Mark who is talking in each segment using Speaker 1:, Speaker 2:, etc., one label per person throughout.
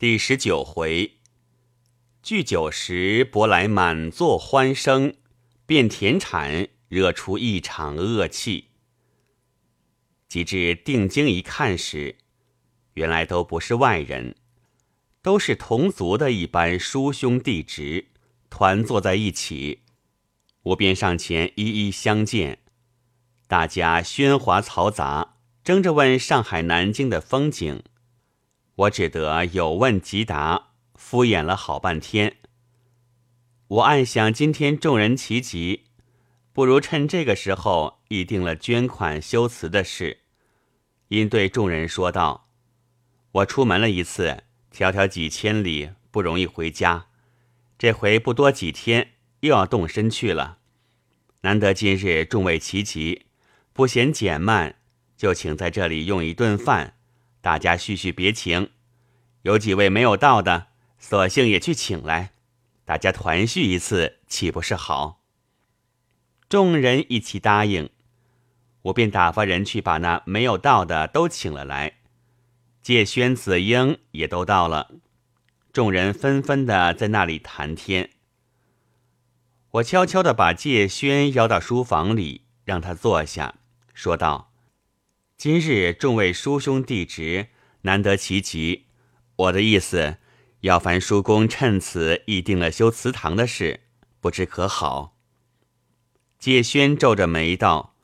Speaker 1: 第十九回，聚酒时博来满座欢声，变田产惹出一场恶气。及至定睛一看时，原来都不是外人，都是同族的一般叔兄弟侄，团坐在一起。我便上前一一相见，大家喧哗嘈杂，争着问上海、南京的风景。我只得有问即答，敷衍了好半天。我暗想，今天众人齐集，不如趁这个时候议定了捐款修祠的事。因对众人说道：“我出门了一次，迢迢几千里，不容易回家。这回不多几天，又要动身去了。难得今日众位齐集，不嫌减慢，就请在这里用一顿饭。”大家叙叙别情，有几位没有到的，索性也去请来，大家团聚一次，岂不是好？众人一起答应，我便打发人去把那没有到的都请了来。介轩、子英也都到了，众人纷纷的在那里谈天。我悄悄的把介轩邀到书房里，让他坐下，说道。今日众位叔兄弟侄难得齐集，我的意思，要烦叔公趁此议定了修祠堂的事，不知可好？介轩皱着眉道：“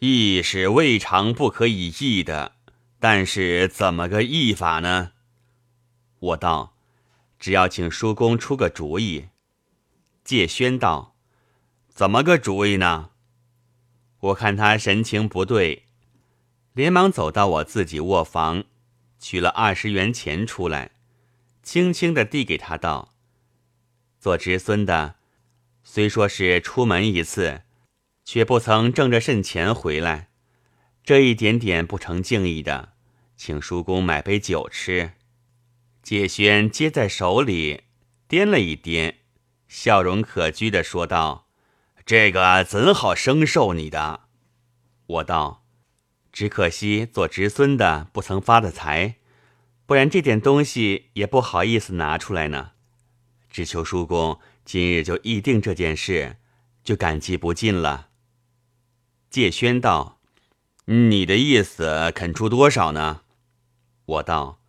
Speaker 1: 议是未尝不可以议的，但是怎么个议法呢？”我道：“只要请叔公出个主意。”介轩道：“怎么个主意呢？”我看他神情不对。连忙走到我自己卧房，取了二十元钱出来，轻轻的递给他道：“做侄孙的，虽说是出门一次，却不曾挣着甚钱回来，这一点点不成敬意的，请叔公买杯酒吃。”介轩接在手里，掂了一掂，笑容可掬的说道：“这个怎好生受你的？”我道。只可惜做侄孙的不曾发的财，不然这点东西也不好意思拿出来呢。只求叔公今日就议定这件事，就感激不尽了。介轩道：“你的意思肯出多少呢？”我道：“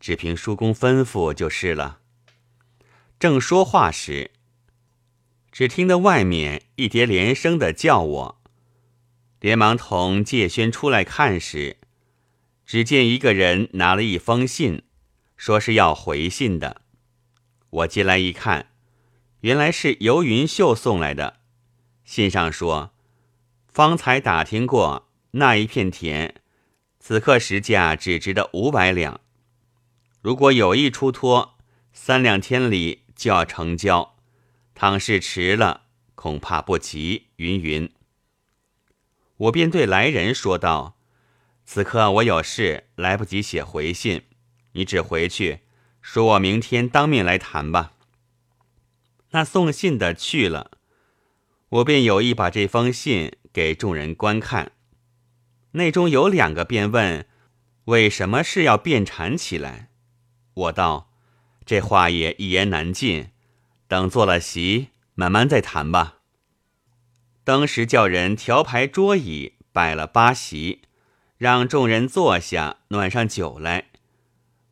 Speaker 1: 只凭叔公吩咐就是了。”正说话时，只听得外面一叠连声的叫我。连忙同介轩出来看时，只见一个人拿了一封信，说是要回信的。我接来一看，原来是游云秀送来的。信上说，方才打听过那一片田，此刻实价只值得五百两。如果有意出托，三两天里就要成交。倘是迟了，恐怕不及。云云。我便对来人说道：“此刻我有事，来不及写回信，你只回去说我明天当面来谈吧。”那送信的去了，我便有意把这封信给众人观看。内中有两个便问：“为什么事要变缠起来？”我道：“这话也一言难尽，等做了席，慢慢再谈吧。”当时叫人调排桌椅，摆了八席，让众人坐下，暖上酒来。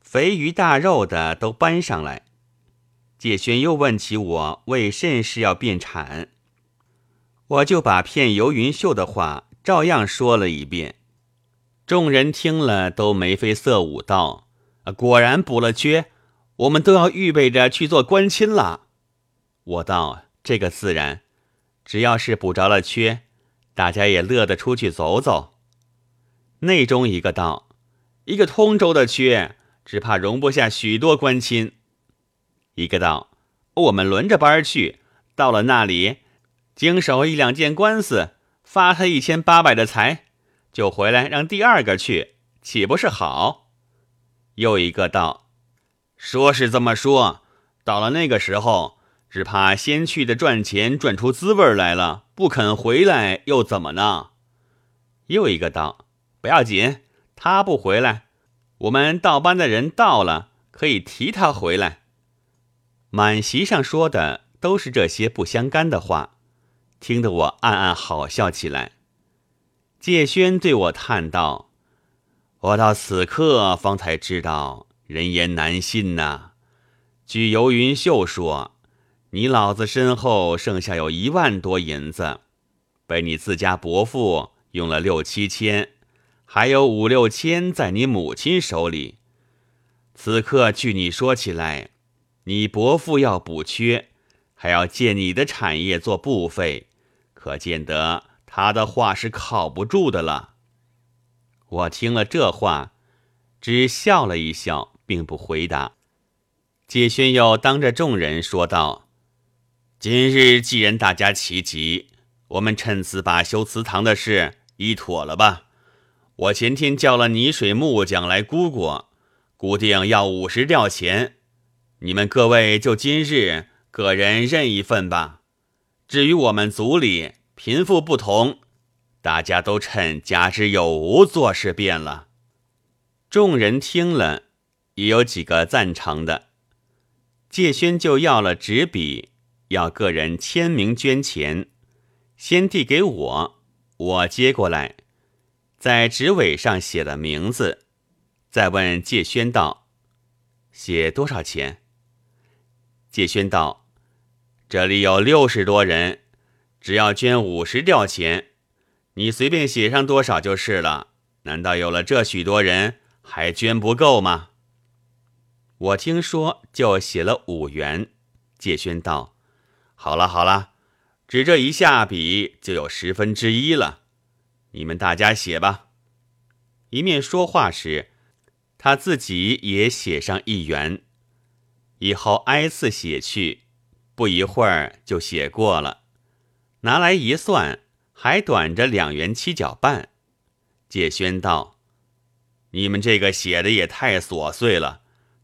Speaker 1: 肥鱼大肉的都搬上来。介轩又问起我为甚事要变产，我就把骗游云秀的话照样说了一遍。众人听了都眉飞色舞道：“果然补了缺，我们都要预备着去做官亲了。”我道：“这个自然。”只要是补着了缺，大家也乐得出去走走。内中一个道：“一个通州的缺，只怕容不下许多官亲。”一个道：“我们轮着班去，到了那里，经手一两件官司，发他一千八百的财，就回来让第二个去，岂不是好？”又一个道：“说是这么说，到了那个时候。”只怕先去的赚钱赚出滋味来了，不肯回来又怎么呢？又一个道：“不要紧，他不回来，我们倒班的人到了，可以提他回来。满席上说的都是这些不相干的话，听得我暗暗好笑起来。介轩对我叹道：“我到此刻方才知道，人言难信呐。据游云秀说，你老子身后剩下有一万多银子，被你自家伯父用了六七千，还有五六千在你母亲手里。此刻据你说起来。”你伯父要补缺，还要借你的产业做布费，可见得他的话是靠不住的了。我听了这话，只笑了一笑，并不回答。解轩又当着众人说道：“今日既然大家齐集，我们趁此把修祠堂的事议妥了吧。我前天叫了泥水木匠来估过，估定要五十吊钱。”你们各位就今日个人认一份吧。至于我们族里贫富不同，大家都趁家之有无做事便了。众人听了，也有几个赞成的。介轩就要了纸笔，要个人签名捐钱，先递给我，我接过来，在纸尾上写了名字，再问介轩道：“写多少钱？”介轩道：“这里有六十多人，只要捐五十吊钱，你随便写上多少就是了。难道有了这许多人还捐不够吗？”我听说，就写了五元。介轩道：“好了好了，只这一下笔就有十分之一了。你们大家写吧。”一面说话时，他自己也写上一元。以后挨次写去，不一会儿就写过了。拿来一算，还短着两元七角半。介轩道：“你们这个写的也太琐碎了，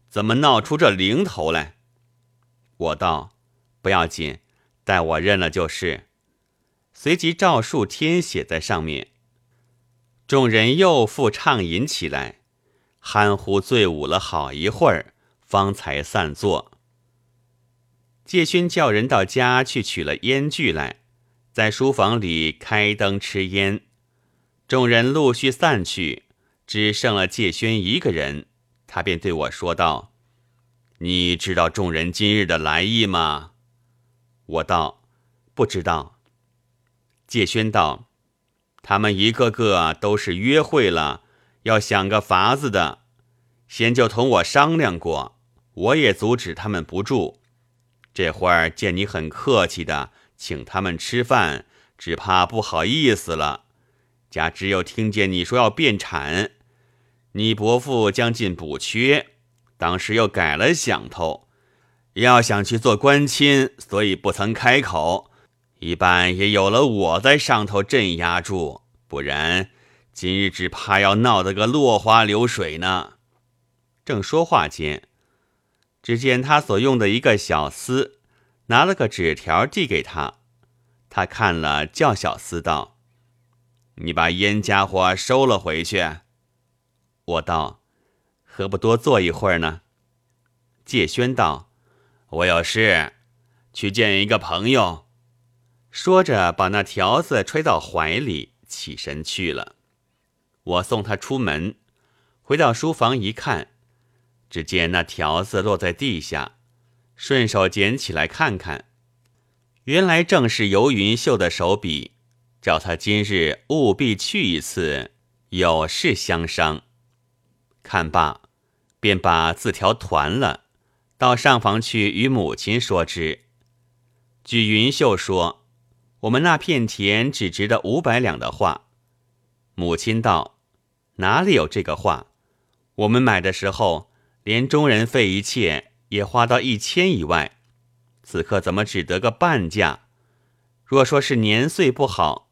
Speaker 1: 怎么闹出这零头来？”我道：“不要紧，待我认了就是。”随即照数填写在上面。众人又复畅饮起来，酣呼醉舞了好一会儿。方才散坐。介轩叫人到家去取了烟具来，在书房里开灯吃烟。众人陆续散去，只剩了介轩一个人。他便对我说道：“你知道众人今日的来意吗？”我道：“不知道。”介轩道：“他们一个个都是约会了，要想个法子的，先就同我商量过。”我也阻止他们不住，这会儿见你很客气的请他们吃饭，只怕不好意思了。加之又听见你说要变产，你伯父将近补缺，当时又改了想头，要想去做官亲，所以不曾开口。一般也有了我在上头镇压住，不然今日只怕要闹得个落花流水呢。正说话间。只见他所用的一个小厮拿了个纸条递给他，他看了，叫小厮道：“你把烟家伙收了回去。”我道：“何不多坐一会儿呢？”介轩道：“我有事，去见一个朋友。”说着，把那条子揣到怀里，起身去了。我送他出门，回到书房一看。只见那条子落在地下，顺手捡起来看看，原来正是游云秀的手笔，叫他今日务必去一次，有事相商。看罢，便把字条团了，到上房去与母亲说之。据云秀说，我们那片田只值得五百两的话。母亲道：“哪里有这个话？我们买的时候。”连中人费一切也花到一千以外，此刻怎么只得个半价？若说是年岁不好，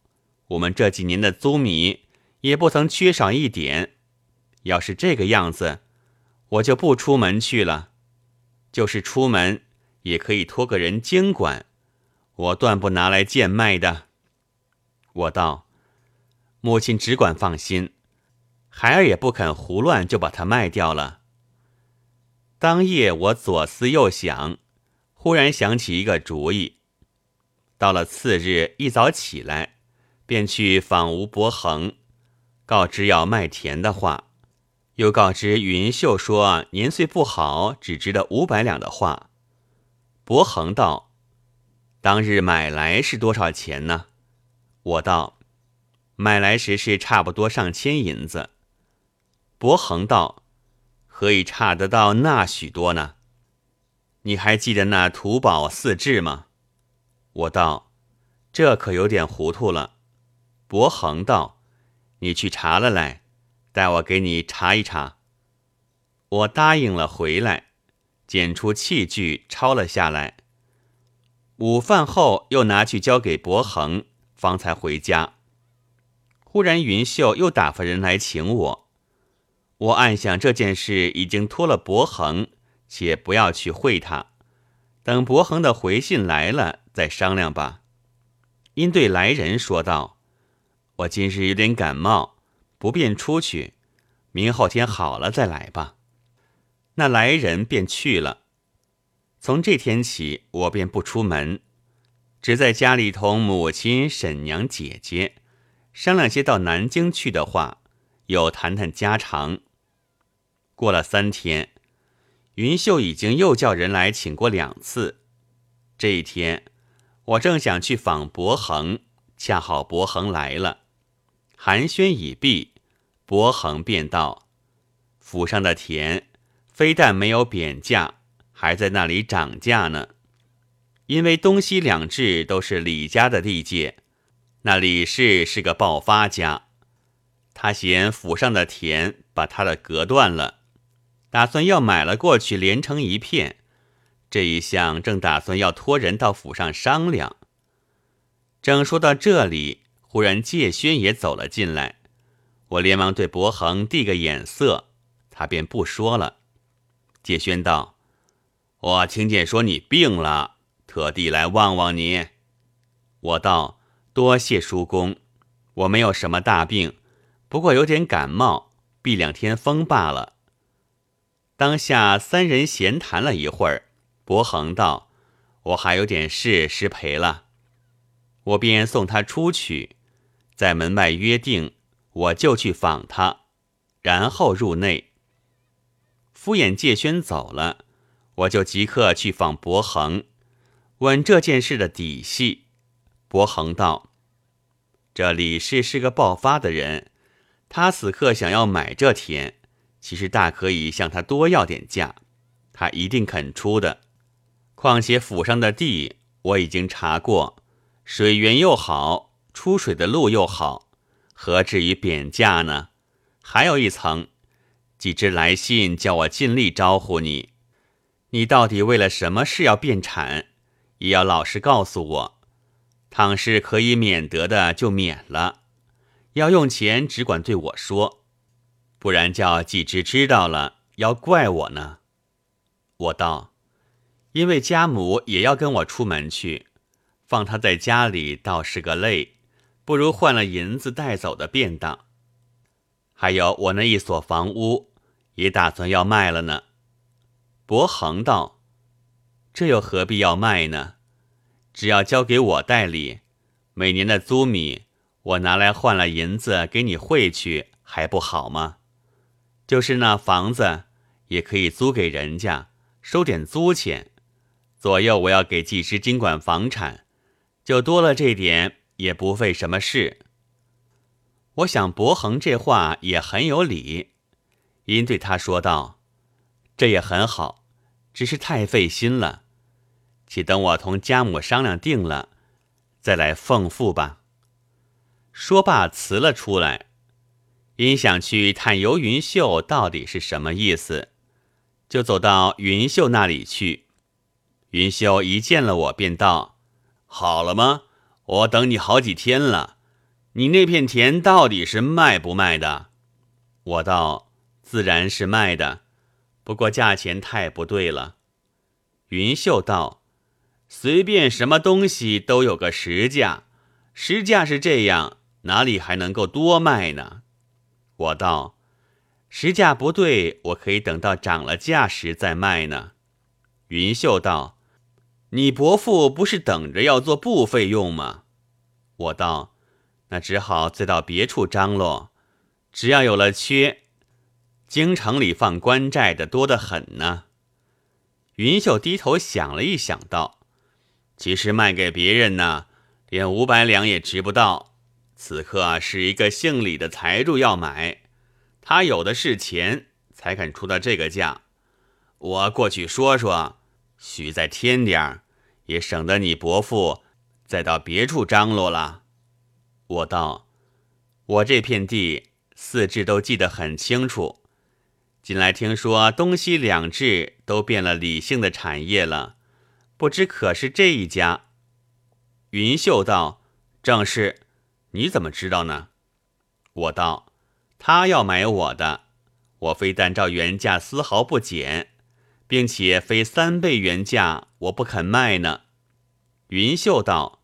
Speaker 1: 我们这几年的租米也不曾缺少一点。要是这个样子，我就不出门去了。就是出门，也可以托个人监管，我断不拿来贱卖的。我道：“母亲只管放心，孩儿也不肯胡乱就把它卖掉了。”当夜我左思右想，忽然想起一个主意。到了次日一早起来，便去访吴伯衡，告知要卖田的话，又告知云秀说年岁不好，只值得五百两的话。伯恒道：“当日买来是多少钱呢？”我道：“买来时是差不多上千银子。”伯恒道：“何以差得到那许多呢？你还记得那土宝四志吗？”我道：“这可有点糊涂了。”伯恒道：“你去查了来，待我给你查一查。”我答应了，回来捡出器具抄了下来。午饭后又拿去交给伯恒，方才回家。忽然云秀又打发人来请我，我暗想这件事已经托了伯恒，且不要去会他，等伯恒的回信来了再商量吧。因对来人说道。我今日有点感冒，不便出去，明后天好了再来吧。那来人便去了。从这天起，我便不出门，只在家里同母亲、婶娘、姐姐商量些到南京去的话，又谈谈家常。过了三天，云秀已经又叫人来请过两次。这一天，我正想去访伯衡，恰好伯衡来了。寒暄已毕，伯衡便道：“府上的田，非但没有贬价，还在那里涨价呢。因为东西两治都是李家的地界，那李氏是个暴发家，他嫌府上的田把他的隔断了，打算要买了过去连成一片。这一项正打算要托人到府上商量。正说到这里。”忽然，介轩也走了进来，我连忙对伯恒递个眼色，他便不说了。介轩道：“我听见说你病了，特地来望望你。”我道：“多谢叔公，我没有什么大病，不过有点感冒，避两天风罢了。”当下三人闲谈了一会儿，伯恒道：“我还有点事，失陪了。”我便送他出去。在门外约定，我就去访他，然后入内。敷衍介轩走了，我就即刻去访伯恒，问这件事的底细。伯恒道：“这李氏是个暴发的人，他此刻想要买这田，其实大可以向他多要点价，他一定肯出的。况且府上的地我已经查过，水源又好。”出水的路又好，何至于贬价呢？还有一层，几只来信叫我尽力招呼你。你到底为了什么事要变产？也要老实告诉我。倘是可以免得的，就免了。要用钱，只管对我说，不然叫季之知道了，要怪我呢。我道，因为家母也要跟我出门去，放他在家里倒是个累。不如换了银子带走的便当。还有我那一所房屋，也打算要卖了呢。伯恒道：“这又何必要卖呢？只要交给我代理，每年的租米我拿来换了银子给你汇去，还不好吗？就是那房子也可以租给人家，收点租钱。左右我要给技师经管房产，就多了这点。”也不费什么事。我想伯衡这话也很有理，因对他说道：“这也很好，只是太费心了。且等我同家母商量定了，再来奉付吧。”说罢辞了出来，因想去探游云秀到底是什么意思，就走到云秀那里去。云秀一见了我，便道：“好了吗？”我等你好几天了，你那片田到底是卖不卖的？我道自然是卖的，不过价钱太不对了。云秀道：“随便什么东西都有个实价，实价是这样，哪里还能够多卖呢？”我道：“实价不对，我可以等到涨了价时再卖呢。云秀道：“你伯父不是等着要做布费用吗？”我道：“那只好再到别处张罗，只要有了缺，京城里放官债的多得很呢。”云秀低头想了一想，道：“其实卖给别人呢，连五百两也值不到。此刻是一个姓李的财主要买，他有的是钱，才肯出到这个价。我过去说说，许再添点儿，也省得你伯父再到别处张罗了。”我道：“我这片地四治都记得很清楚。”近来听说东西两治都变了李姓的产业了，不知可是这一家？云秀道：“正是。你怎么知道呢？”我道：“他要买我的，我非但照原价丝毫不减，并且非三倍原价我不肯卖呢。”云秀道：“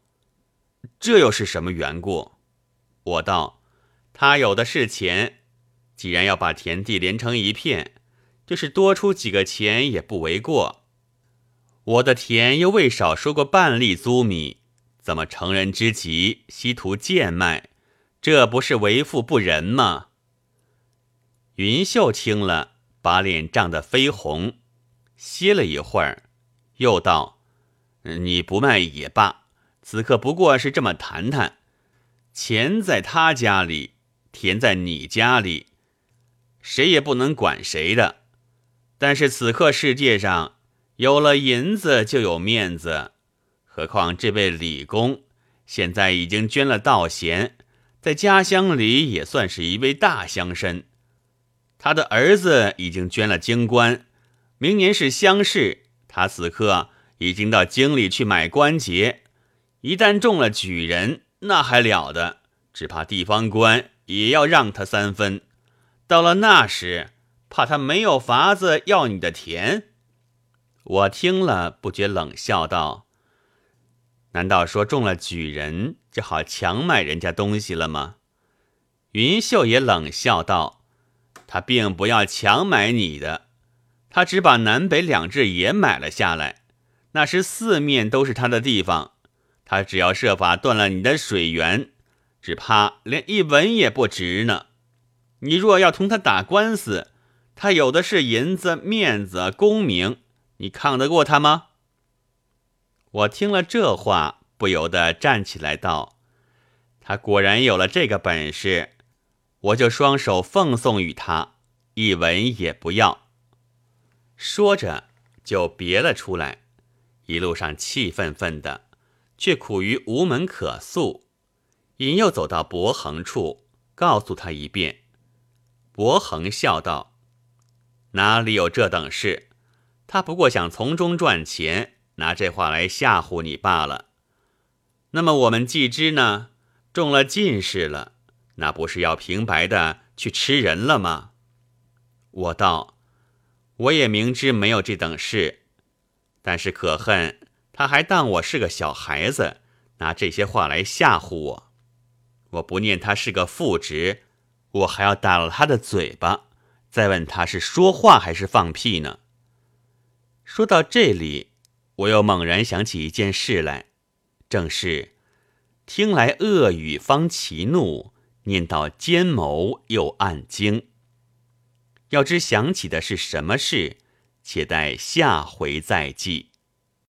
Speaker 1: 这又是什么缘故？”我道：“他有的是钱。”既然要把田地连成一片，就是多出几个钱也不为过。我的田又未少收过半粒租米，怎么成人之急，稀图贱卖？这不是为富不仁吗？云秀听了，把脸涨得绯红，歇了一会儿，又道：“你不卖也罢，此刻不过是这么谈谈。钱在他家里，田在你家里。”谁也不能管谁的，但是此刻世界上有了银子就有面子，何况这位李公现在已经捐了道贤，在家乡里也算是一位大乡绅。他的儿子已经捐了京官，明年是乡试，他此刻已经到京里去买官节，一旦中了举人，那还了得？只怕地方官也要让他三分。到了那时，怕他没有法子要你的田。我听了不觉冷笑道：“难道说中了举人就好强买人家东西了吗？”云秀也冷笑道：“他并不要强买你的，他只把南北两治也买了下来。那时四面都是他的地方，他只要设法断了你的水源，只怕连一文也不值呢。”你若要同他打官司，他有的是银子、面子、功名，你抗得过他吗？我听了这话，不由得站起来道：“他果然有了这个本事，我就双手奉送与他，一文也不要。”说着就别了出来，一路上气愤愤的，却苦于无门可诉，引诱走到伯恒处，告诉他一遍。伯恒笑道：“哪里有这等事？他不过想从中赚钱，拿这话来吓唬你罢了。那么我们既知呢，中了进士了，那不是要平白的去吃人了吗？”我道：“我也明知没有这等事，但是可恨他还当我是个小孩子，拿这些话来吓唬我。我不念他是个副职。”我还要打了他的嘴巴，再问他是说话还是放屁呢？说到这里，我又猛然想起一件事来，正是听来恶语方其怒，念到奸谋又暗惊。要知想起的是什么事，且待下回再记。